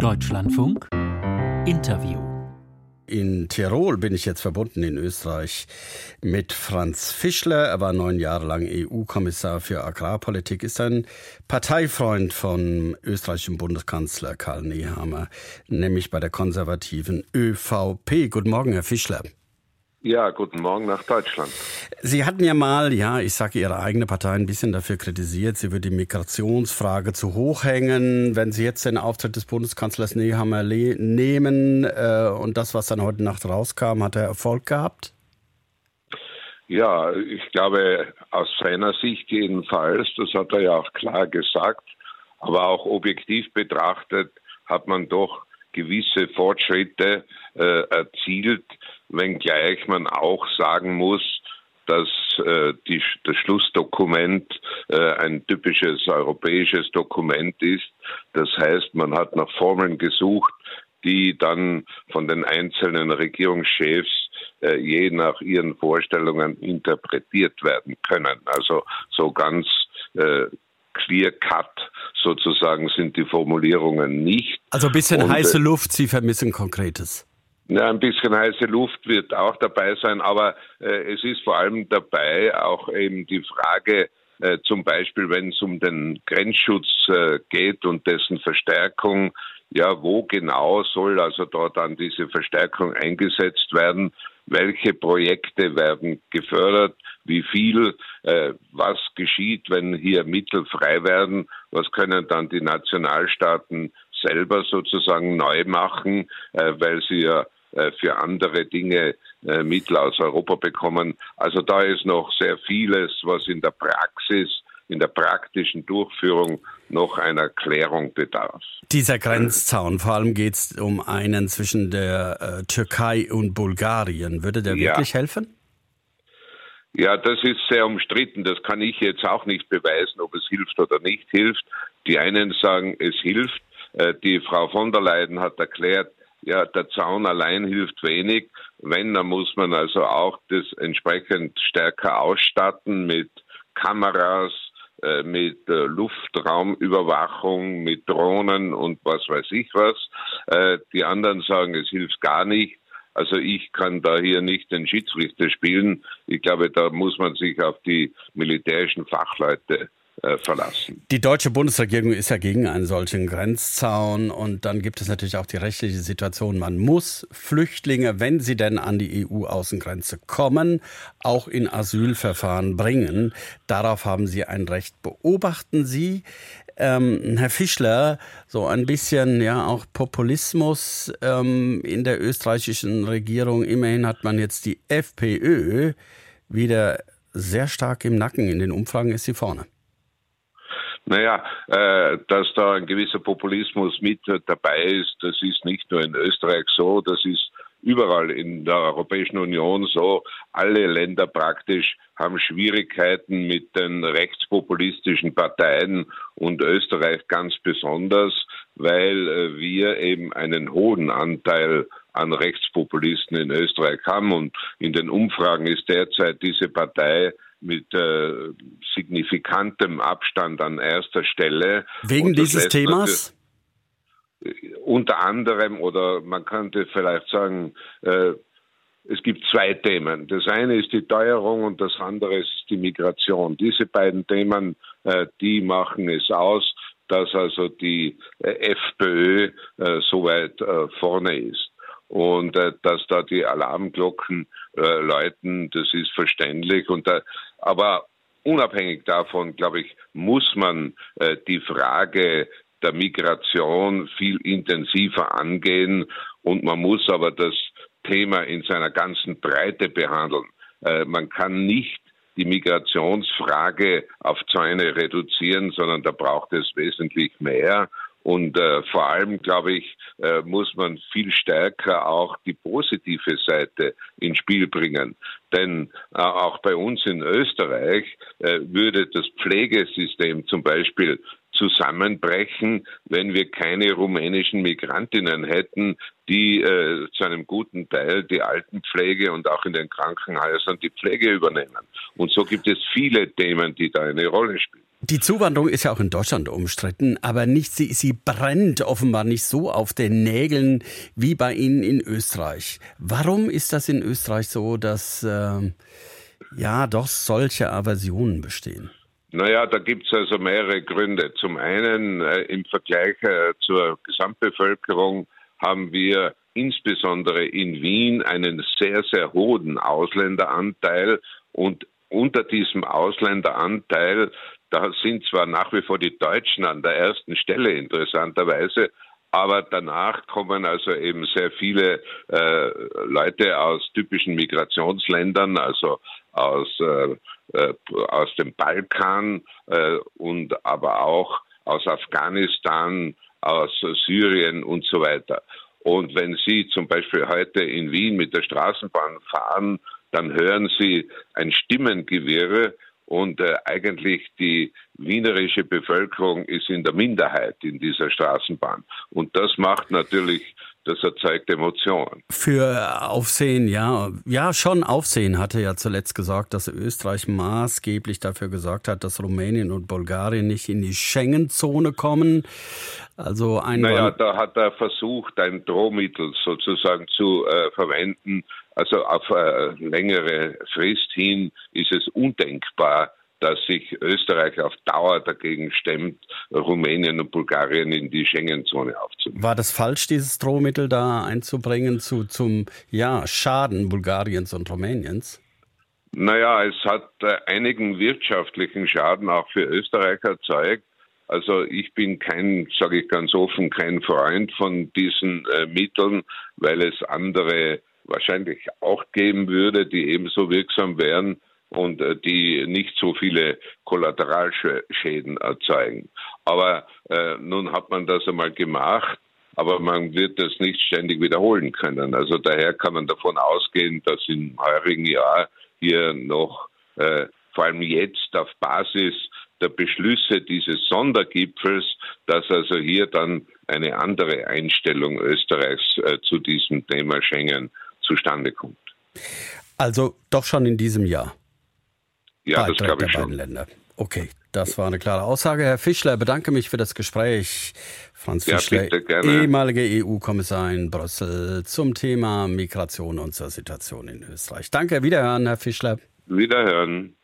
Deutschlandfunk Interview. In Tirol bin ich jetzt verbunden in Österreich mit Franz Fischler. Er war neun Jahre lang EU-Kommissar für Agrarpolitik, ist ein Parteifreund von österreichischem Bundeskanzler Karl Nehammer, nämlich bei der konservativen ÖVP. Guten Morgen, Herr Fischler. Ja, guten Morgen nach Deutschland. Sie hatten ja mal, ja, ich sage Ihre eigene Partei ein bisschen dafür kritisiert, sie würde die Migrationsfrage zu hoch hängen. Wenn Sie jetzt den Auftritt des Bundeskanzlers Nehammer nehmen äh, und das, was dann heute Nacht rauskam, hat er Erfolg gehabt? Ja, ich glaube, aus seiner Sicht jedenfalls, das hat er ja auch klar gesagt, aber auch objektiv betrachtet hat man doch gewisse Fortschritte äh, erzielt, wenngleich man auch sagen muss, dass äh, die, das Schlussdokument äh, ein typisches europäisches Dokument ist. Das heißt, man hat nach Formeln gesucht, die dann von den einzelnen Regierungschefs äh, je nach ihren Vorstellungen interpretiert werden können. Also so ganz äh, clear cut sozusagen sind die Formulierungen nicht. Also ein bisschen Und, heiße Luft, Sie vermissen Konkretes. Ja, ein bisschen heiße Luft wird auch dabei sein, aber äh, es ist vor allem dabei auch eben die Frage, äh, zum Beispiel, wenn es um den Grenzschutz äh, geht und dessen Verstärkung, ja, wo genau soll also dort dann diese Verstärkung eingesetzt werden? Welche Projekte werden gefördert? Wie viel? Äh, was geschieht, wenn hier Mittel frei werden? Was können dann die Nationalstaaten selber sozusagen neu machen, äh, weil sie ja für andere Dinge äh, Mittel aus Europa bekommen. Also da ist noch sehr vieles, was in der Praxis, in der praktischen Durchführung noch einer Klärung bedarf. Dieser Grenzzaun, vor allem geht es um einen zwischen der äh, Türkei und Bulgarien. Würde der ja. wirklich helfen? Ja, das ist sehr umstritten. Das kann ich jetzt auch nicht beweisen, ob es hilft oder nicht hilft. Die einen sagen, es hilft. Äh, die Frau von der Leyen hat erklärt, ja, der Zaun allein hilft wenig. Wenn, dann muss man also auch das entsprechend stärker ausstatten mit Kameras, äh, mit äh, Luftraumüberwachung, mit Drohnen und was weiß ich was. Äh, die anderen sagen, es hilft gar nicht. Also ich kann da hier nicht den Schiedsrichter spielen. Ich glaube, da muss man sich auf die militärischen Fachleute verlassen. Die deutsche Bundesregierung ist ja gegen einen solchen Grenzzaun und dann gibt es natürlich auch die rechtliche Situation, man muss Flüchtlinge, wenn sie denn an die EU-Außengrenze kommen, auch in Asylverfahren bringen. Darauf haben Sie ein Recht. Beobachten Sie, ähm, Herr Fischler, so ein bisschen ja auch Populismus ähm, in der österreichischen Regierung. Immerhin hat man jetzt die FPÖ wieder sehr stark im Nacken. In den Umfragen ist sie vorne. Naja, äh, dass da ein gewisser Populismus mit dabei ist, das ist nicht nur in Österreich so, das ist überall in der Europäischen Union so. Alle Länder praktisch haben Schwierigkeiten mit den rechtspopulistischen Parteien und Österreich ganz besonders, weil äh, wir eben einen hohen Anteil an Rechtspopulisten in Österreich haben und in den Umfragen ist derzeit diese Partei mit äh, signifikantem Abstand an erster Stelle. Wegen dieses Themas? Unter anderem, oder man könnte vielleicht sagen, äh, es gibt zwei Themen. Das eine ist die Teuerung und das andere ist die Migration. Diese beiden Themen, äh, die machen es aus, dass also die äh, FPÖ äh, so weit äh, vorne ist und äh, dass da die Alarmglocken äh, läuten, das ist verständlich. Und da, aber unabhängig davon, glaube ich, muss man äh, die Frage der Migration viel intensiver angehen und man muss aber das Thema in seiner ganzen Breite behandeln. Äh, man kann nicht die Migrationsfrage auf Zäune reduzieren, sondern da braucht es wesentlich mehr. Und äh, vor allem, glaube ich, äh, muss man viel stärker auch die positive Seite ins Spiel bringen. Denn äh, auch bei uns in Österreich äh, würde das Pflegesystem zum Beispiel zusammenbrechen, wenn wir keine rumänischen Migrantinnen hätten, die äh, zu einem guten Teil die Altenpflege und auch in den Krankenhäusern die Pflege übernehmen. Und so gibt es viele Themen, die da eine Rolle spielen. Die Zuwanderung ist ja auch in Deutschland umstritten, aber nicht, sie, sie brennt offenbar nicht so auf den Nägeln wie bei Ihnen in Österreich. Warum ist das in Österreich so, dass äh, ja doch solche Aversionen bestehen? Naja, da gibt es also mehrere Gründe. Zum einen äh, im Vergleich äh, zur Gesamtbevölkerung haben wir insbesondere in Wien einen sehr, sehr hohen Ausländeranteil und unter diesem Ausländeranteil, da sind zwar nach wie vor die Deutschen an der ersten Stelle interessanterweise, aber danach kommen also eben sehr viele äh, Leute aus typischen Migrationsländern, also aus, äh, äh, aus dem Balkan äh, und aber auch aus Afghanistan, aus Syrien und so weiter. Und wenn Sie zum Beispiel heute in Wien mit der Straßenbahn fahren, dann hören Sie ein Stimmengewirre und äh, eigentlich die wienerische Bevölkerung ist in der Minderheit in dieser Straßenbahn. Und das macht natürlich das erzeugt Emotionen. Für Aufsehen, ja. Ja, schon Aufsehen hatte ja zuletzt gesagt, dass Österreich maßgeblich dafür gesorgt hat, dass Rumänien und Bulgarien nicht in die Schengen-Zone kommen. Also ein. Naja, da hat er versucht, ein Drohmittel sozusagen zu äh, verwenden. Also auf äh, längere Frist hin ist es undenkbar, dass sich Österreich auf Dauer dagegen stemmt, Rumänien und Bulgarien in die Schengen-Zone aufzunehmen. War das falsch, dieses Drohmittel da einzubringen zu, zum ja, Schaden Bulgariens und Rumäniens? Naja, es hat äh, einigen wirtschaftlichen Schaden auch für Österreich erzeugt. Also ich bin kein, sage ich ganz offen, kein Freund von diesen äh, Mitteln, weil es andere wahrscheinlich auch geben würde, die ebenso wirksam wären und äh, die nicht so viele Kollateralschäden erzeugen. Aber äh, nun hat man das einmal gemacht, aber man wird das nicht ständig wiederholen können. Also daher kann man davon ausgehen, dass im heurigen Jahr hier noch äh, vor allem jetzt auf Basis der Beschlüsse dieses Sondergipfels, dass also hier dann eine andere Einstellung Österreichs äh, zu diesem Thema Schengen zustande kommt. Also doch schon in diesem Jahr. Ja, das glaube ich schon. Länder. Okay, das war eine klare Aussage. Herr Fischler, bedanke mich für das Gespräch. Franz ja, Fischler, ehemaliger EU-Kommissar in Brüssel zum Thema Migration und zur Situation in Österreich. Danke, wiederhören, Herr Fischler. Wiederhören.